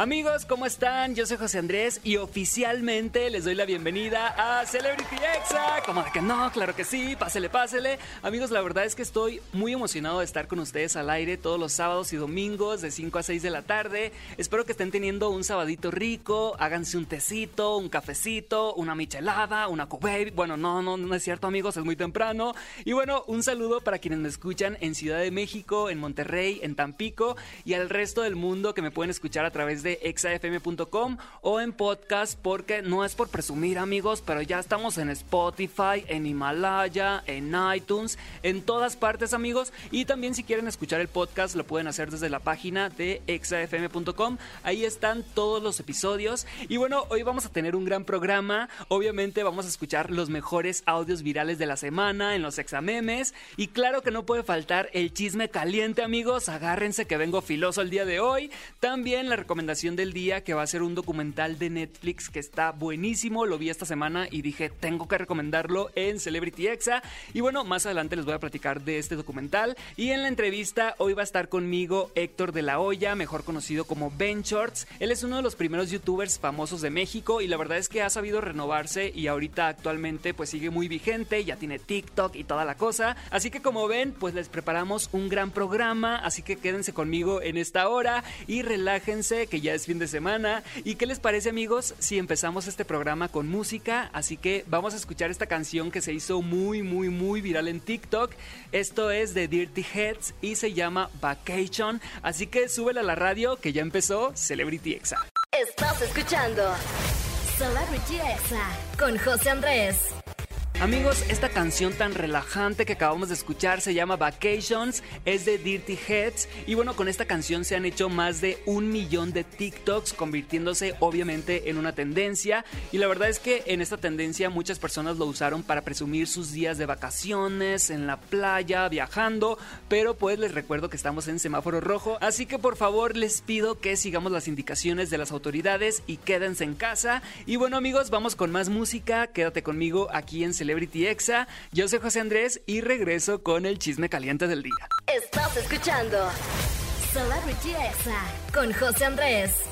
Amigos, ¿cómo están? Yo soy José Andrés y oficialmente les doy la bienvenida a Celebrity Exa. Como de que no, claro que sí, pásele, pásele. Amigos, la verdad es que estoy muy emocionado de estar con ustedes al aire todos los sábados y domingos de 5 a 6 de la tarde. Espero que estén teniendo un sabadito rico, háganse un tecito, un cafecito, una michelada, una cubé. Bueno, no, no, no es cierto, amigos, es muy temprano. Y bueno, un saludo para quienes me escuchan en Ciudad de México, en Monterrey, en Tampico y al resto del mundo que me pueden escuchar a través de exafm.com o en podcast porque no es por presumir amigos, pero ya estamos en Spotify, en Himalaya, en iTunes, en todas partes amigos. Y también si quieren escuchar el podcast lo pueden hacer desde la página de exafm.com, ahí están todos los episodios. Y bueno, hoy vamos a tener un gran programa, obviamente vamos a escuchar los mejores audios virales de la semana en los examemes. Y claro que no puede faltar el chisme caliente amigos, agárrense que vengo filoso el día de hoy, también la recomendación del día que va a ser un documental de Netflix que está buenísimo. Lo vi esta semana y dije, tengo que recomendarlo en Celebrity Exa. Y bueno, más adelante les voy a platicar de este documental. Y en la entrevista hoy va a estar conmigo Héctor de la Hoya, mejor conocido como Ben Shorts. Él es uno de los primeros youtubers famosos de México y la verdad es que ha sabido renovarse y ahorita actualmente pues sigue muy vigente, ya tiene TikTok y toda la cosa. Así que como ven, pues les preparamos un gran programa, así que quédense conmigo en esta hora y relájense que ya es fin de semana. ¿Y qué les parece amigos si empezamos este programa con música? Así que vamos a escuchar esta canción que se hizo muy, muy, muy viral en TikTok. Esto es de Dirty Heads y se llama Vacation. Así que súbela a la radio que ya empezó Celebrity Exa. Estás escuchando Celebrity Exa con José Andrés. Amigos, esta canción tan relajante que acabamos de escuchar se llama Vacations, es de Dirty Heads y bueno, con esta canción se han hecho más de un millón de TikToks convirtiéndose obviamente en una tendencia y la verdad es que en esta tendencia muchas personas lo usaron para presumir sus días de vacaciones, en la playa, viajando, pero pues les recuerdo que estamos en semáforo rojo, así que por favor les pido que sigamos las indicaciones de las autoridades y quédense en casa y bueno amigos, vamos con más música, quédate conmigo aquí en Celebrity Exa. Yo soy José Andrés y regreso con el chisme caliente del día. Estás escuchando Celebrity Exa con José Andrés.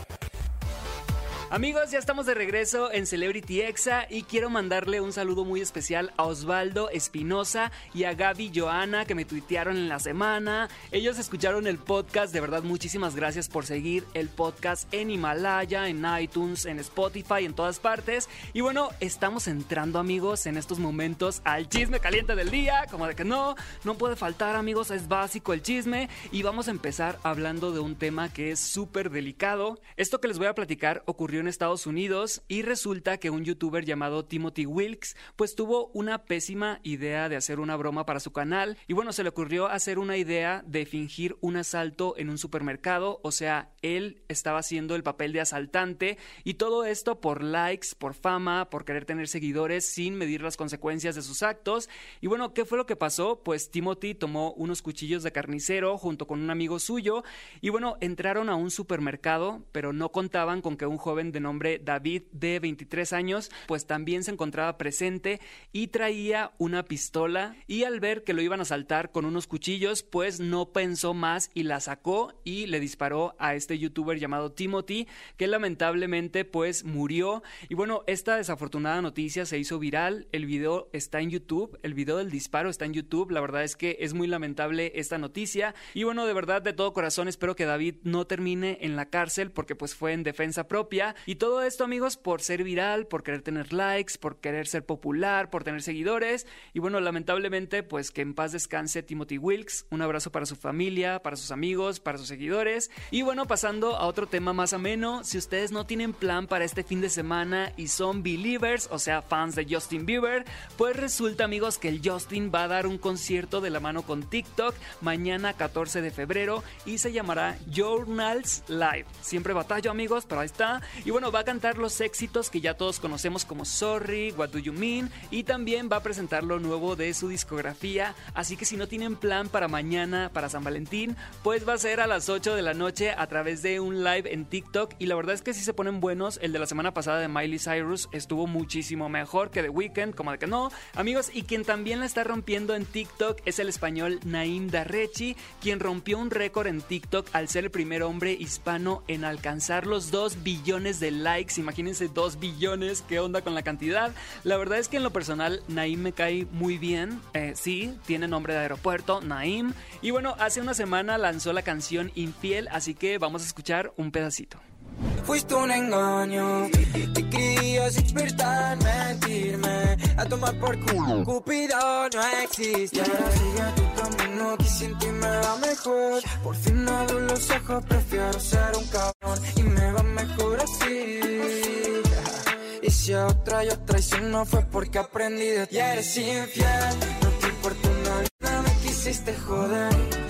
Amigos, ya estamos de regreso en Celebrity Exa y quiero mandarle un saludo muy especial a Osvaldo Espinosa y a Gaby Joana que me tuitearon en la semana. Ellos escucharon el podcast, de verdad muchísimas gracias por seguir el podcast en Himalaya, en iTunes, en Spotify, en todas partes. Y bueno, estamos entrando amigos en estos momentos al chisme caliente del día, como de que no, no puede faltar amigos, es básico el chisme y vamos a empezar hablando de un tema que es súper delicado. Esto que les voy a platicar ocurrió en Estados Unidos y resulta que un youtuber llamado Timothy Wilkes pues tuvo una pésima idea de hacer una broma para su canal y bueno se le ocurrió hacer una idea de fingir un asalto en un supermercado o sea él estaba haciendo el papel de asaltante y todo esto por likes por fama por querer tener seguidores sin medir las consecuencias de sus actos. Y bueno qué fue lo que pasó pues Timothy tomó unos cuchillos de carnicero junto con un amigo suyo y bueno entraron a un supermercado pero no contaban con que un joven de nombre David de 23 años, pues también se encontraba presente y traía una pistola. Y al ver que lo iban a asaltar con unos cuchillos, pues no pensó más y la sacó y le disparó a este youtuber llamado Timothy, que lamentablemente pues murió. Y bueno, esta desafortunada noticia se hizo viral, el video está en YouTube, el video del disparo está en YouTube, la verdad es que es muy lamentable esta noticia. Y bueno, de verdad de todo corazón espero que David no termine en la cárcel porque pues fue en defensa propia y todo esto, amigos, por ser viral, por querer tener likes, por querer ser popular, por tener seguidores. Y bueno, lamentablemente, pues que en paz descanse Timothy Wilkes. Un abrazo para su familia, para sus amigos, para sus seguidores. Y bueno, pasando a otro tema más ameno, si ustedes no tienen plan para este fin de semana y son believers, o sea, fans de Justin Bieber, pues resulta, amigos, que el Justin va a dar un concierto de la mano con TikTok mañana 14 de febrero y se llamará Journals Live. Siempre batallo, amigos, pero ahí está. Y bueno, va a cantar los éxitos que ya todos conocemos como Sorry, What Do You Mean y también va a presentar lo nuevo de su discografía. Así que si no tienen plan para mañana, para San Valentín, pues va a ser a las 8 de la noche a través de un live en TikTok. Y la verdad es que si se ponen buenos. El de la semana pasada de Miley Cyrus estuvo muchísimo mejor que The Weeknd, como de que no. Amigos, y quien también la está rompiendo en TikTok es el español Naim Darrechi, quien rompió un récord en TikTok al ser el primer hombre hispano en alcanzar los 2 billones de likes. Imagínense 2 billones, qué onda con la cantidad. La verdad es que en lo personal Naim me cae muy bien. Eh, sí, tiene nombre de aeropuerto, Naim. Y bueno, hace una semana lanzó la canción Infiel, así que vamos a escuchar un pedacito. Fuiste un engaño, te querías despertar, mentirme, a tomar por culo. Cupido no existe. Y ahora sigue tu camino, que sin ti me va mejor. Por fin abro los ojos, prefiero ser un cabrón y me va otra yo traiciono fue porque aprendí de ti. Y eres infiel, no te importa una vida, me quisiste joder.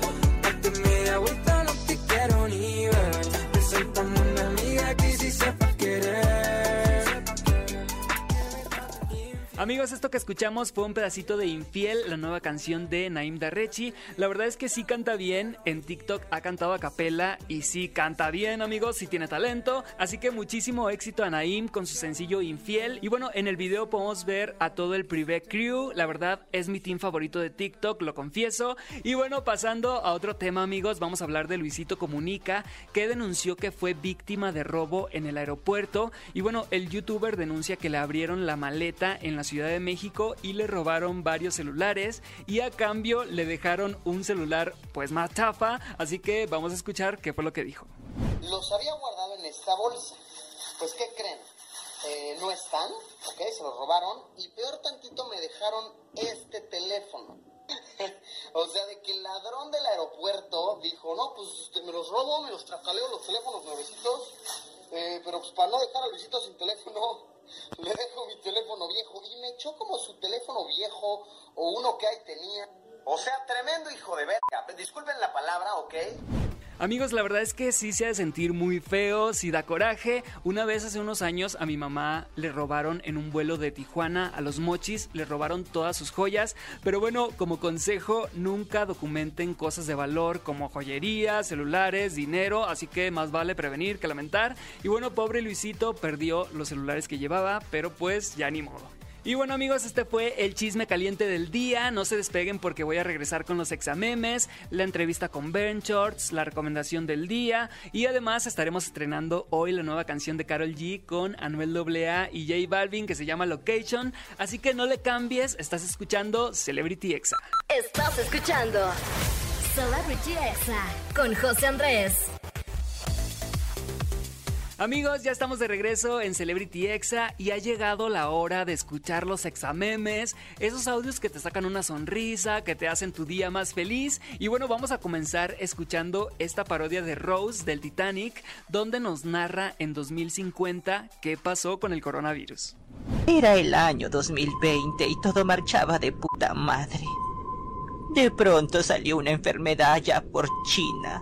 Amigos, esto que escuchamos fue un pedacito de Infiel, la nueva canción de Naim Darrechi. La verdad es que sí canta bien, en TikTok ha cantado a capela y sí canta bien, amigos, sí tiene talento. Así que muchísimo éxito a Naim con su sencillo Infiel. Y bueno, en el video podemos ver a todo el Privé Crew. La verdad es mi team favorito de TikTok, lo confieso. Y bueno, pasando a otro tema, amigos, vamos a hablar de Luisito Comunica, que denunció que fue víctima de robo en el aeropuerto. Y bueno, el youtuber denuncia que le abrieron la maleta en la Ciudad de México y le robaron varios celulares y a cambio le dejaron un celular pues más chafa, así que vamos a escuchar qué fue lo que dijo. Los había guardado en esta bolsa. Pues, ¿qué creen? Eh, no están, ¿ok? Se los robaron. Y peor tantito me dejaron este teléfono. o sea, de que el ladrón del aeropuerto dijo, no, pues me los robo, me los tracaleo los teléfonos nuevecitos. eh, pero pues para no dejar a Luisito sin teléfono, le dejo mi teléfono viejo. Y me echó como su teléfono viejo o uno que ahí tenía. O sea, tremendo hijo de verga. Disculpen la palabra, ¿ok? Amigos, la verdad es que sí se ha de sentir muy feo, sí da coraje. Una vez hace unos años a mi mamá le robaron en un vuelo de Tijuana a los mochis, le robaron todas sus joyas. Pero bueno, como consejo, nunca documenten cosas de valor como joyería, celulares, dinero. Así que más vale prevenir que lamentar. Y bueno, pobre Luisito perdió los celulares que llevaba, pero pues ya ni modo. Y bueno amigos, este fue el chisme caliente del día. No se despeguen porque voy a regresar con los examemes, la entrevista con Ben Shorts, la recomendación del día y además estaremos estrenando hoy la nueva canción de Carol G con Anuel AA y J Balvin que se llama Location. Así que no le cambies, estás escuchando Celebrity Exa. Estás escuchando Celebrity Exa con José Andrés. Amigos, ya estamos de regreso en Celebrity Exa y ha llegado la hora de escuchar los examemes, esos audios que te sacan una sonrisa, que te hacen tu día más feliz. Y bueno, vamos a comenzar escuchando esta parodia de Rose del Titanic, donde nos narra en 2050 qué pasó con el coronavirus. Era el año 2020 y todo marchaba de puta madre. De pronto salió una enfermedad allá por China.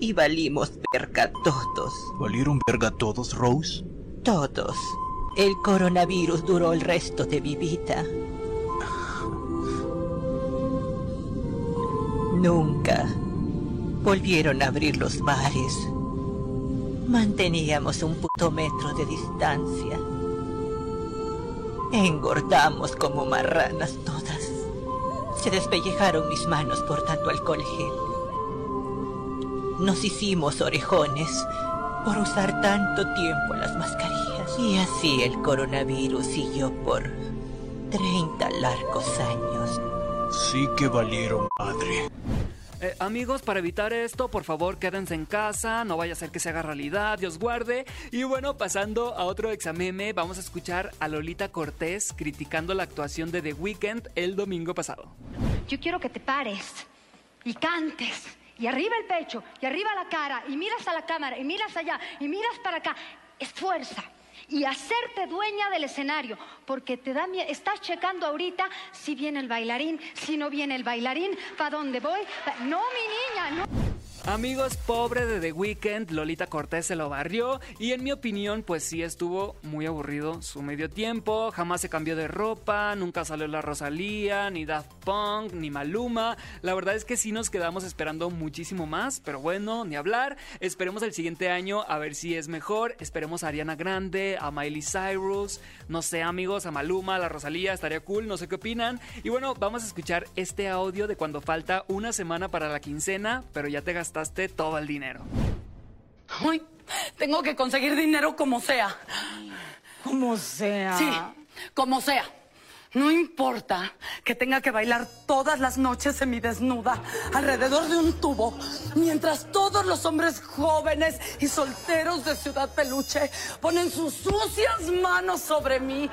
Y valimos verga todos. ¿Valieron verga todos, Rose? Todos. El coronavirus duró el resto de mi vida. Nunca volvieron a abrir los bares. Manteníamos un puto metro de distancia. Engordamos como marranas todas. Se despellejaron mis manos por tanto alcohol gel. Nos hicimos orejones por usar tanto tiempo las mascarillas. Y así el coronavirus siguió por 30 largos años. Sí que valieron madre. Eh, amigos, para evitar esto, por favor quédense en casa, no vaya a ser que se haga realidad, Dios guarde. Y bueno, pasando a otro exameme, vamos a escuchar a Lolita Cortés criticando la actuación de The Weeknd el domingo pasado. Yo quiero que te pares y cantes. Y arriba el pecho, y arriba la cara, y miras a la cámara, y miras allá, y miras para acá. Esfuerza. Y hacerte dueña del escenario, porque te da miedo. Estás checando ahorita si viene el bailarín, si no viene el bailarín, ¿para dónde voy? No, mi niña, no. Amigos, pobre de The Weeknd, Lolita Cortés se lo barrió y en mi opinión pues sí estuvo muy aburrido su medio tiempo, jamás se cambió de ropa, nunca salió la Rosalía, ni Daft Punk, ni Maluma, la verdad es que sí nos quedamos esperando muchísimo más, pero bueno, ni hablar, esperemos el siguiente año a ver si es mejor, esperemos a Ariana Grande, a Miley Cyrus, no sé amigos, a Maluma, a la Rosalía, estaría cool, no sé qué opinan. Y bueno, vamos a escuchar este audio de cuando falta una semana para la quincena, pero ya te gastaste todo el dinero. Ay, tengo que conseguir dinero como sea. Como sea. Sí, como sea. No importa que tenga que bailar todas las noches semidesnuda alrededor de un tubo, mientras todos los hombres jóvenes y solteros de Ciudad Peluche ponen sus sucias manos sobre mí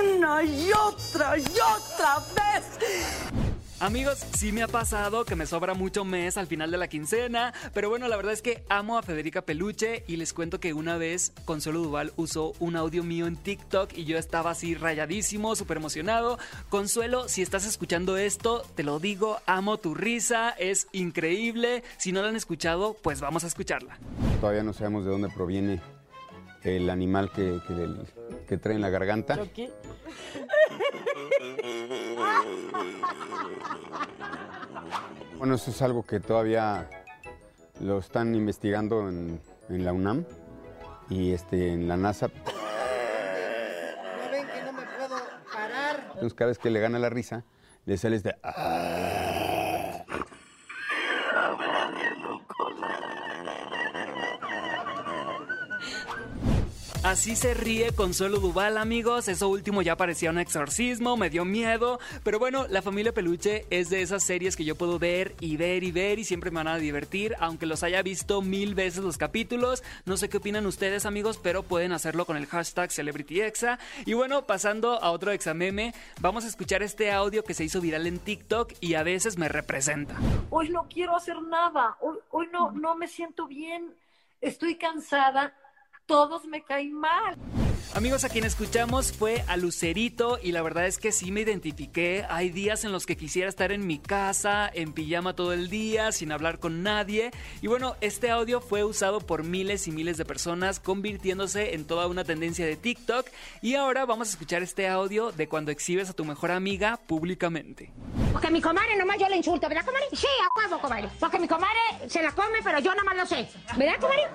una y otra y otra vez. Amigos, sí me ha pasado que me sobra mucho mes al final de la quincena, pero bueno, la verdad es que amo a Federica Peluche y les cuento que una vez Consuelo Duval usó un audio mío en TikTok y yo estaba así rayadísimo, súper emocionado. Consuelo, si estás escuchando esto, te lo digo, amo tu risa, es increíble. Si no la han escuchado, pues vamos a escucharla. Todavía no sabemos de dónde proviene el animal que, que, trae en la garganta. Bueno, eso es algo que todavía lo están investigando en, la UNAM y este, en la NASA. ¿No ven que no me puedo parar? Entonces cada vez que le gana la risa, le sale este... Ah". Así se ríe Consuelo Duval, amigos. Eso último ya parecía un exorcismo, me dio miedo. Pero bueno, La Familia Peluche es de esas series que yo puedo ver y ver y ver y siempre me van a divertir, aunque los haya visto mil veces los capítulos. No sé qué opinan ustedes, amigos, pero pueden hacerlo con el hashtag CelebrityExa. Y bueno, pasando a otro exameme, vamos a escuchar este audio que se hizo viral en TikTok y a veces me representa. Hoy no quiero hacer nada, hoy, hoy no, no me siento bien, estoy cansada todos me caen mal. Amigos, a quien escuchamos fue a Lucerito y la verdad es que sí me identifiqué. Hay días en los que quisiera estar en mi casa, en pijama todo el día, sin hablar con nadie. Y bueno, este audio fue usado por miles y miles de personas, convirtiéndose en toda una tendencia de TikTok. Y ahora vamos a escuchar este audio de cuando exhibes a tu mejor amiga públicamente. Porque mi comadre nomás yo le insulto, ¿verdad, comadre? Sí, a huevo, comadre. Porque mi comadre se la come, pero yo nomás lo sé. ¿Verdad, comadre?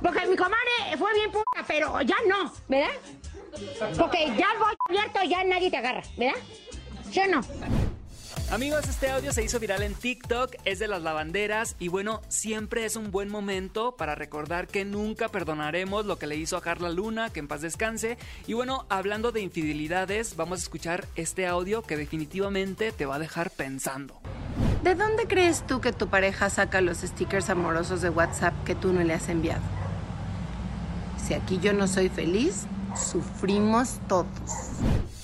Porque mi comadre fue bien puta, pero ya no, ¿verdad? Porque ya voy abierto, ya nadie te agarra, ¿verdad? ¿Sí o no? Amigos, este audio se hizo viral en TikTok, es de las lavanderas y bueno, siempre es un buen momento para recordar que nunca perdonaremos lo que le hizo a Carla Luna, que en paz descanse. Y bueno, hablando de infidelidades, vamos a escuchar este audio que definitivamente te va a dejar pensando. ¿De dónde crees tú que tu pareja saca los stickers amorosos de WhatsApp que tú no le has enviado? Si aquí yo no soy feliz, sufrimos todos.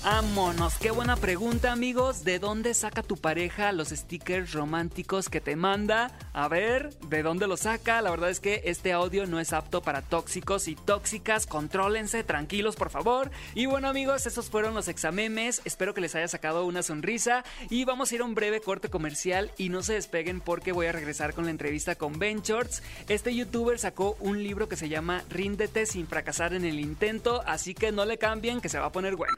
Vámonos, qué buena pregunta amigos. ¿De dónde saca tu pareja los stickers románticos que te manda? A ver, ¿de dónde los saca? La verdad es que este audio no es apto para tóxicos y tóxicas. Contrólense, tranquilos por favor. Y bueno amigos, esos fueron los examemes. Espero que les haya sacado una sonrisa. Y vamos a ir a un breve corte comercial y no se despeguen porque voy a regresar con la entrevista con Ben Shorts. Este youtuber sacó un libro que se llama Ríndete sin fracasar en el intento. Así que no le cambien que se va a poner bueno.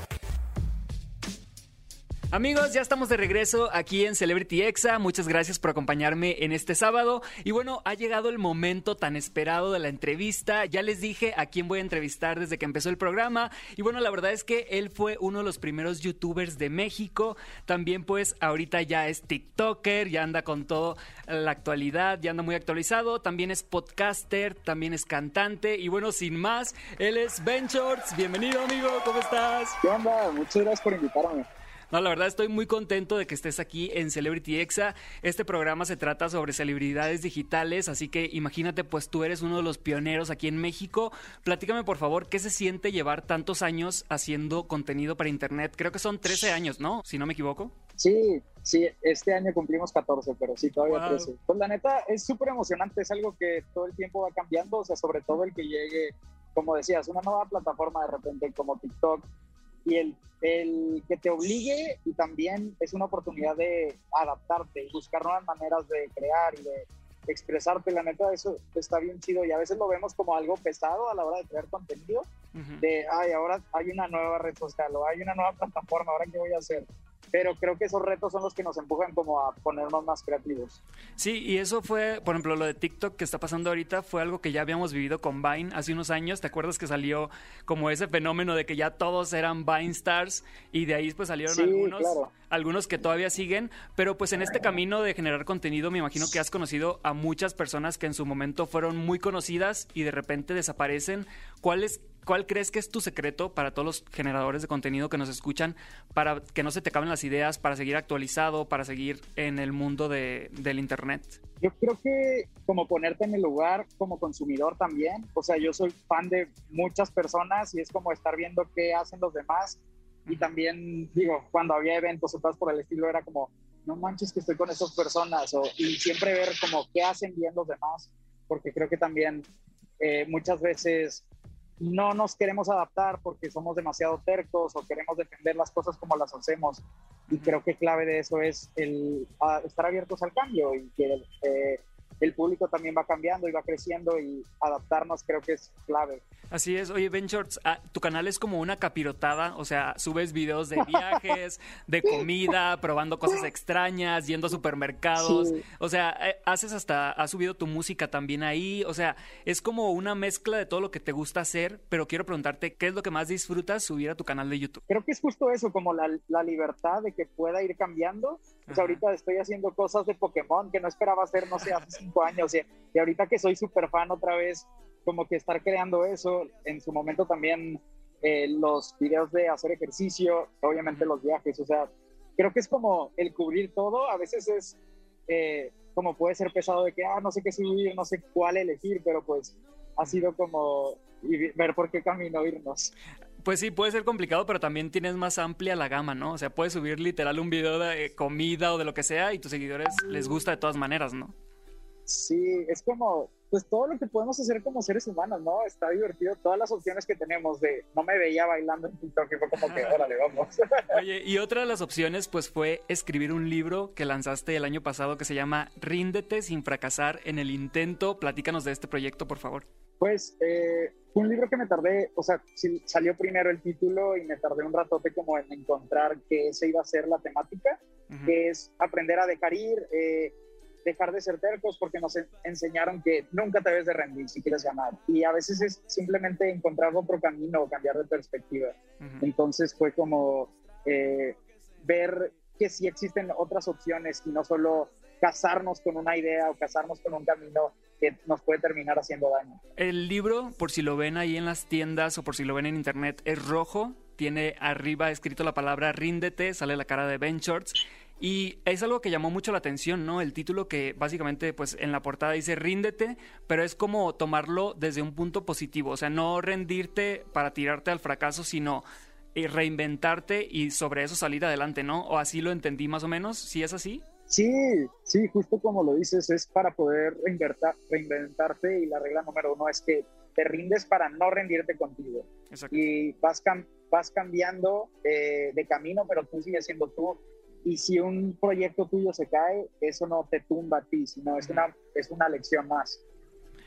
Amigos, ya estamos de regreso aquí en Celebrity Exa. Muchas gracias por acompañarme en este sábado. Y bueno, ha llegado el momento tan esperado de la entrevista. Ya les dije a quién voy a entrevistar desde que empezó el programa. Y bueno, la verdad es que él fue uno de los primeros youtubers de México. También pues ahorita ya es TikToker, ya anda con todo la actualidad, ya anda muy actualizado. También es podcaster, también es cantante. Y bueno, sin más, él es Ben. Bienvenido amigo, ¿cómo estás? ¿Qué onda? Muchas gracias por invitarme. No, la verdad estoy muy contento de que estés aquí en Celebrity Exa. Este programa se trata sobre celebridades digitales, así que imagínate, pues tú eres uno de los pioneros aquí en México. Platícame, por favor, ¿qué se siente llevar tantos años haciendo contenido para Internet? Creo que son 13 años, ¿no? Si no me equivoco. Sí, sí, este año cumplimos 14, pero sí, todavía 13. Pues la neta es súper emocionante, es algo que todo el tiempo va cambiando, o sea, sobre todo el que llegue, como decías, una nueva plataforma de repente como TikTok y el, el que te obligue y también es una oportunidad de adaptarte y buscar nuevas maneras de crear y de expresarte. La neta, eso está bien chido y a veces lo vemos como algo pesado a la hora de crear contenido. De, ay, ahora hay una nueva red social o hay una nueva plataforma, ahora qué voy a hacer pero creo que esos retos son los que nos empujan como a ponernos más creativos. Sí, y eso fue, por ejemplo, lo de TikTok que está pasando ahorita fue algo que ya habíamos vivido con Vine hace unos años. ¿Te acuerdas que salió como ese fenómeno de que ya todos eran Vine Stars y de ahí pues salieron algunos, algunos que todavía siguen? Pero pues en este camino de generar contenido me imagino que has conocido a muchas personas que en su momento fueron muy conocidas y de repente desaparecen. ¿Cuáles ¿Cuál crees que es tu secreto para todos los generadores de contenido que nos escuchan para que no se te acaben las ideas, para seguir actualizado, para seguir en el mundo de, del Internet? Yo creo que como ponerte en el lugar como consumidor también, o sea, yo soy fan de muchas personas y es como estar viendo qué hacen los demás. Y también digo, cuando había eventos o cosas por el estilo era como, no manches que estoy con esas personas o, y siempre ver como qué hacen bien los demás, porque creo que también eh, muchas veces no nos queremos adaptar porque somos demasiado tercos o queremos defender las cosas como las hacemos. Y creo que clave de eso es el estar abiertos al cambio y que eh, también va cambiando y va creciendo y adaptarnos creo que es clave. Así es. Oye, Ben Shorts, ah, tu canal es como una capirotada, o sea, subes videos de viajes, de comida, probando cosas extrañas, yendo a supermercados. O sea, eh, haces hasta, has subido tu música también ahí. O sea, es como una mezcla de todo lo que te gusta hacer, pero quiero preguntarte, ¿qué es lo que más disfrutas subir a tu canal de YouTube? Creo que es justo eso, como la, la libertad de que pueda ir cambiando. Pues ahorita estoy haciendo cosas de Pokémon que no esperaba hacer, no sé, hace cinco años. Y, y ahorita que soy súper fan otra vez, como que estar creando eso, en su momento también eh, los videos de hacer ejercicio, obviamente los viajes, o sea, creo que es como el cubrir todo, a veces es eh, como puede ser pesado de que, ah, no sé qué subir, no sé cuál elegir, pero pues ha sido como ver por qué camino irnos. Pues sí, puede ser complicado, pero también tienes más amplia la gama, ¿no? O sea, puedes subir literal un video de comida o de lo que sea y tus seguidores les gusta de todas maneras, ¿no? Sí, es como, pues todo lo que podemos hacer como seres humanos, ¿no? Está divertido, todas las opciones que tenemos de, no me veía bailando en TikTok, y fue como que, órale, vamos. Oye, y otra de las opciones, pues fue escribir un libro que lanzaste el año pasado que se llama Ríndete sin fracasar en el intento. Platícanos de este proyecto, por favor. Pues, eh, fue un libro que me tardé, o sea, salió primero el título y me tardé un ratote como en encontrar que esa iba a ser la temática, que es aprender a dejar ir, eh, dejar de ser tercos porque nos enseñaron que nunca te debes de rendir si quieres ganar. Y a veces es simplemente encontrar otro camino o cambiar de perspectiva. Entonces fue como eh, ver que sí existen otras opciones y no solo casarnos con una idea o casarnos con un camino que nos puede terminar haciendo daño. El libro, por si lo ven ahí en las tiendas o por si lo ven en internet, es rojo. Tiene arriba escrito la palabra ríndete, sale la cara de Ben Shorts y es algo que llamó mucho la atención, ¿no? El título que básicamente, pues en la portada dice ríndete, pero es como tomarlo desde un punto positivo, o sea, no rendirte para tirarte al fracaso, sino eh, reinventarte y sobre eso salir adelante, ¿no? O así lo entendí más o menos, ¿sí es así? Sí, sí, justo como lo dices, es para poder reinventarte y la regla número uno es que te rindes para no rendirte contigo. Exacto. Y vas, vas cambiando eh, de camino, pero tú sigues siendo tú y si un proyecto tuyo se cae, eso no te tumba a ti, sino es una, es una lección más.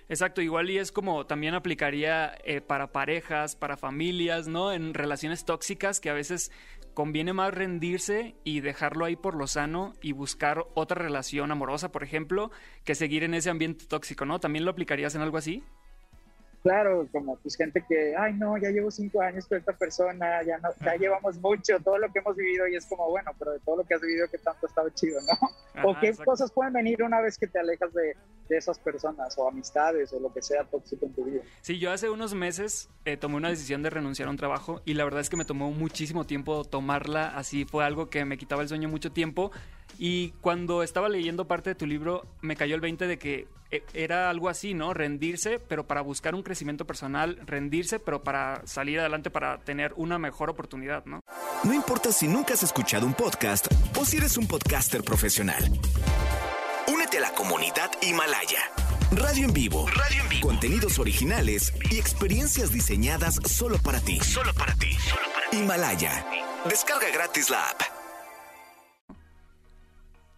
Exacto, igual y es como también aplicaría eh, para parejas, para familias, ¿no? En relaciones tóxicas que a veces conviene más rendirse y dejarlo ahí por lo sano y buscar otra relación amorosa, por ejemplo, que seguir en ese ambiente tóxico, ¿no? ¿También lo aplicarías en algo así? Claro, como pues gente que, ay no, ya llevo cinco años con esta persona, ya no, ya llevamos mucho, todo lo que hemos vivido y es como, bueno, pero de todo lo que has vivido, ¿qué tanto ha estado chido, no? o qué cosas pueden venir una vez que te alejas de, de, esas personas o amistades o lo que sea tóxico en tu vida. Sí, yo hace unos meses eh, tomé una decisión de renunciar a un trabajo y la verdad es que me tomó muchísimo tiempo tomarla, así fue algo que me quitaba el sueño mucho tiempo y cuando estaba leyendo parte de tu libro, me cayó el 20 de que eh, era algo así, ¿no? Rendirse, pero para buscar un crecimiento personal, rendirse, pero para salir adelante, para tener una mejor oportunidad, ¿no? No importa si nunca has escuchado un podcast o si eres un podcaster profesional. Únete a la comunidad Himalaya. Radio en vivo. Radio en vivo. Contenidos originales y experiencias diseñadas solo para ti. Solo para ti. Solo para ti. Himalaya. Descarga gratis la app.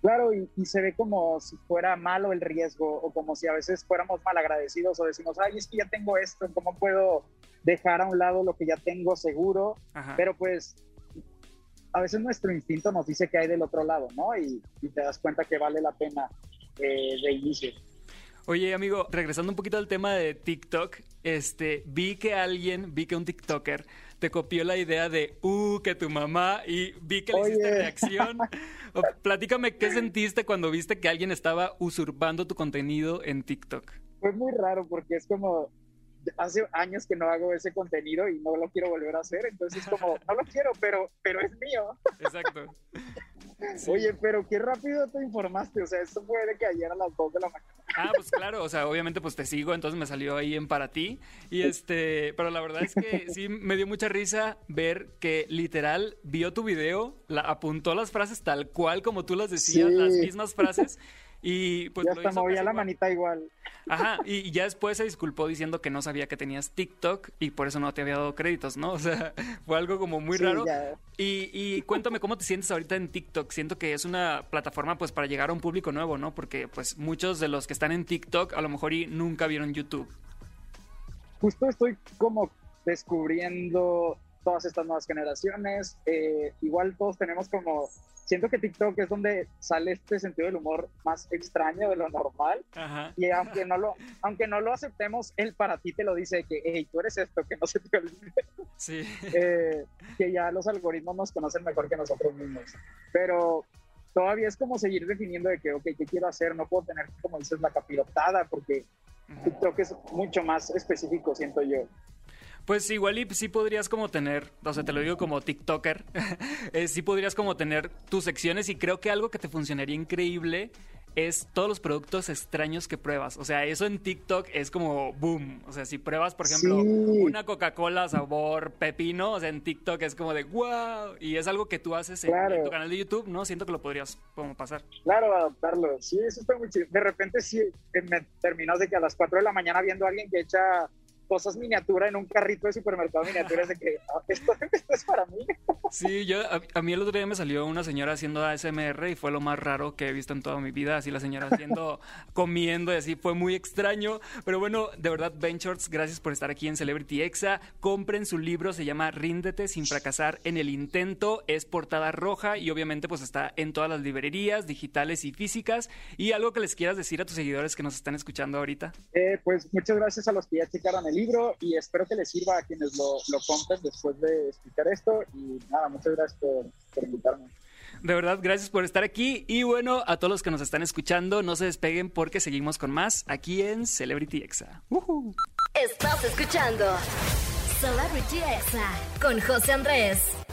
Claro, y, y, se ve como si fuera malo el riesgo o como si a veces fuéramos malagradecidos o decimos, ay, es que ya tengo esto, ¿cómo puedo dejar a un lado lo que ya tengo seguro? Ajá. Pero pues a veces nuestro instinto nos dice que hay del otro lado, ¿no? Y, y te das cuenta que vale la pena eh, de inicio. Oye, amigo, regresando un poquito al tema de TikTok, este, vi que alguien, vi que un TikToker te copió la idea de, uh, que tu mamá, y vi que le Oye. hiciste reacción. O, platícame qué sentiste cuando viste que alguien estaba usurpando tu contenido en TikTok. Fue muy raro porque es como, hace años que no hago ese contenido y no lo quiero volver a hacer, entonces es como, no lo quiero, pero, pero es mío. Exacto. Oye, pero qué rápido te informaste, o sea, esto fue de que ayer a las 2 de la mañana. Ah, pues claro, o sea, obviamente pues te sigo, entonces me salió ahí en para ti. Y este, pero la verdad es que sí me dio mucha risa ver que literal vio tu video, la, apuntó las frases tal cual como tú las decías, Sí. las mismas frases. Y pues y lo hasta movía la igual. manita igual. Ajá, y, ya después se disculpó diciendo que no sabía que tenías TikTok y por eso no te había dado créditos, ¿no? O sea, fue algo como muy Sí, raro. ya. Y, y cuéntame cómo te sientes ahorita en TikTok. Siento que es una plataforma pues para llegar a un público nuevo, ¿no? Porque pues muchos de los que están en TikTok a lo mejor y nunca vieron YouTube. Justo estoy como descubriendo todas estas nuevas generaciones. eh, igual todos tenemos como, siento que TikTok es donde sale este sentido del humor más extraño de lo normal. Ajá. Y aunque no lo, aunque no lo aceptemos, él para ti te lo dice que, hey, tú eres esto, que no se te olvide. Sí. Eh, que ya los algoritmos nos conocen mejor que nosotros mismos. Pero todavía es como seguir definiendo de que, ok, ¿qué quiero hacer? No puedo tener, como dices, la capirotada, porque TikTok es mucho más específico, siento yo. Pues igual y sí podrías como tener, o sea, te lo digo como TikToker, eh, sí podrías como tener tus secciones y creo que algo que te funcionaría increíble es todos los productos extraños que pruebas. O sea, eso en TikTok es como boom. O sea, si pruebas, por ejemplo, Sí. una Coca-Cola sabor pepino, o sea, en TikTok es como de wow. Y es algo que tú haces en, Claro. en tu canal de YouTube, ¿no? Siento que lo podrías como pasar. Claro, adaptarlo. Sí, eso está muy chido. De repente sí, eh, me terminas de que a las 4 de la mañana viendo a alguien que echa cosas miniatura en un carrito de supermercado miniatura es de que ah, esto, esto es para mí. Sí, yo a, a mí el otro día me salió una señora haciendo ASMR y fue lo más raro que he visto en toda mi vida, así la señora haciendo, comiendo y así, fue muy extraño, pero bueno, de verdad, Shorts, gracias por estar aquí en Celebrity Exa, compren su libro, se llama Ríndete sin fracasar en el intento, es portada roja y obviamente pues está en todas las librerías, digitales y físicas, y algo que les quieras decir a tus seguidores que nos están escuchando ahorita. Eh, pues muchas gracias a los que ya checaron el libro y espero que les sirva a quienes lo, lo compren después de explicar esto. Y nada, muchas gracias por, por invitarme. De verdad, gracias por estar aquí. Y bueno, a todos los que nos están escuchando, no se despeguen porque seguimos con más aquí en Celebrity Exa. Estás escuchando Celebrity Exa con José Andrés.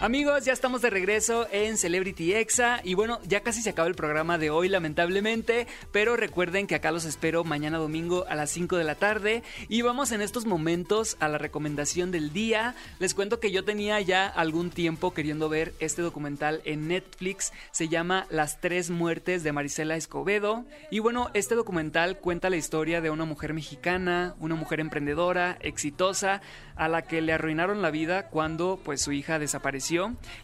Amigos, ya estamos de regreso en Celebrity Exa y bueno, ya casi se acaba el programa de hoy lamentablemente, pero recuerden que acá los espero mañana domingo a las 5 de la tarde y vamos en estos momentos a la recomendación del día. Les cuento que yo tenía ya algún tiempo queriendo ver este documental en Netflix, se llama Las tres muertes de Marisela Escobedo y bueno, este documental cuenta la historia de una mujer mexicana, una mujer emprendedora, exitosa, a la que le arruinaron la vida cuando pues su hija desapareció.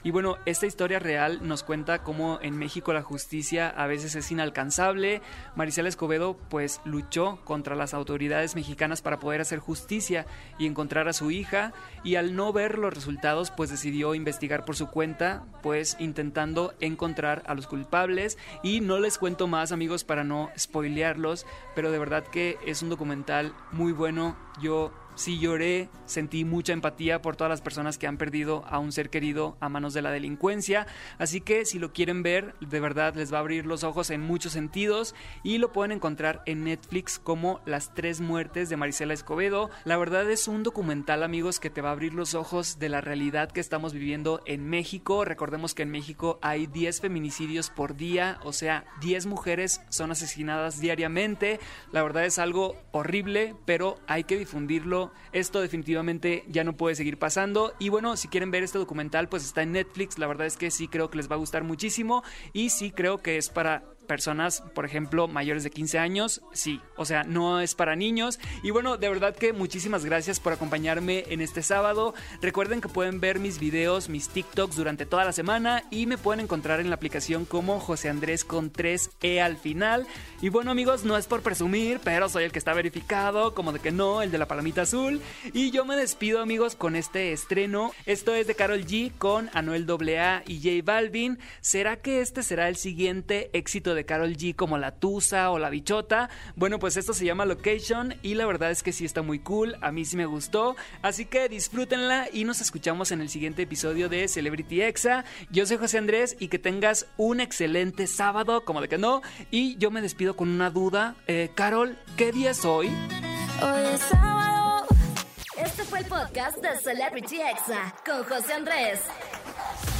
Y bueno, esta historia real nos cuenta cómo en México la justicia a veces es inalcanzable. Marisela Escobedo pues luchó contra las autoridades mexicanas para poder hacer justicia y encontrar a su hija. Y al no ver los resultados pues decidió investigar por su cuenta pues intentando encontrar a los culpables. Y no les cuento más amigos para no spoilearlos pero de verdad que es un documental muy bueno. Yo sí lloré, sentí mucha empatía por todas las personas que han perdido a un ser querido a manos de la delincuencia, así que si lo quieren ver, de verdad les va a abrir los ojos en muchos sentidos y lo pueden encontrar en Netflix como Las tres muertes de Marisela Escobedo. La verdad es un documental, amigos, que te va a abrir los ojos de la realidad que estamos viviendo en México. Recordemos que en México hay 10 feminicidios por día, o sea, 10 mujeres son asesinadas diariamente. La verdad es algo horrible, pero hay que difundirlo esto definitivamente ya no puede seguir pasando. Y bueno, si quieren ver este documental, pues está en Netflix. La verdad es que sí creo que les va a gustar muchísimo. Y sí creo que es para personas, por ejemplo, mayores de 15 años, sí, o sea, no es para niños. Y bueno, de verdad que muchísimas gracias por acompañarme en este sábado. Recuerden que pueden ver mis videos, mis TikToks durante toda la semana y me pueden encontrar en la aplicación como José Andrés con 3E al final. Y bueno, amigos, no es por presumir, pero soy el que está verificado, como de que no, el de la palomita azul. Y yo me despido, amigos, con este estreno. Esto es de Carol G con Anuel AA y J Balvin. ¿Será que este será el siguiente de Carol G como La Tusa o La Bichota? Bueno, pues esto se llama Location y la verdad es que sí está muy cool. A mí sí me gustó. Así que disfrútenla y nos escuchamos en el siguiente episodio de Celebrity Exa. Yo soy José Andrés y que tengas un excelente sábado, como de que no. Y yo me despido con una duda. Eh, Carol, ¿qué día es hoy? Hoy es sábado. Este fue el podcast de Celebrity Exa con José Andrés.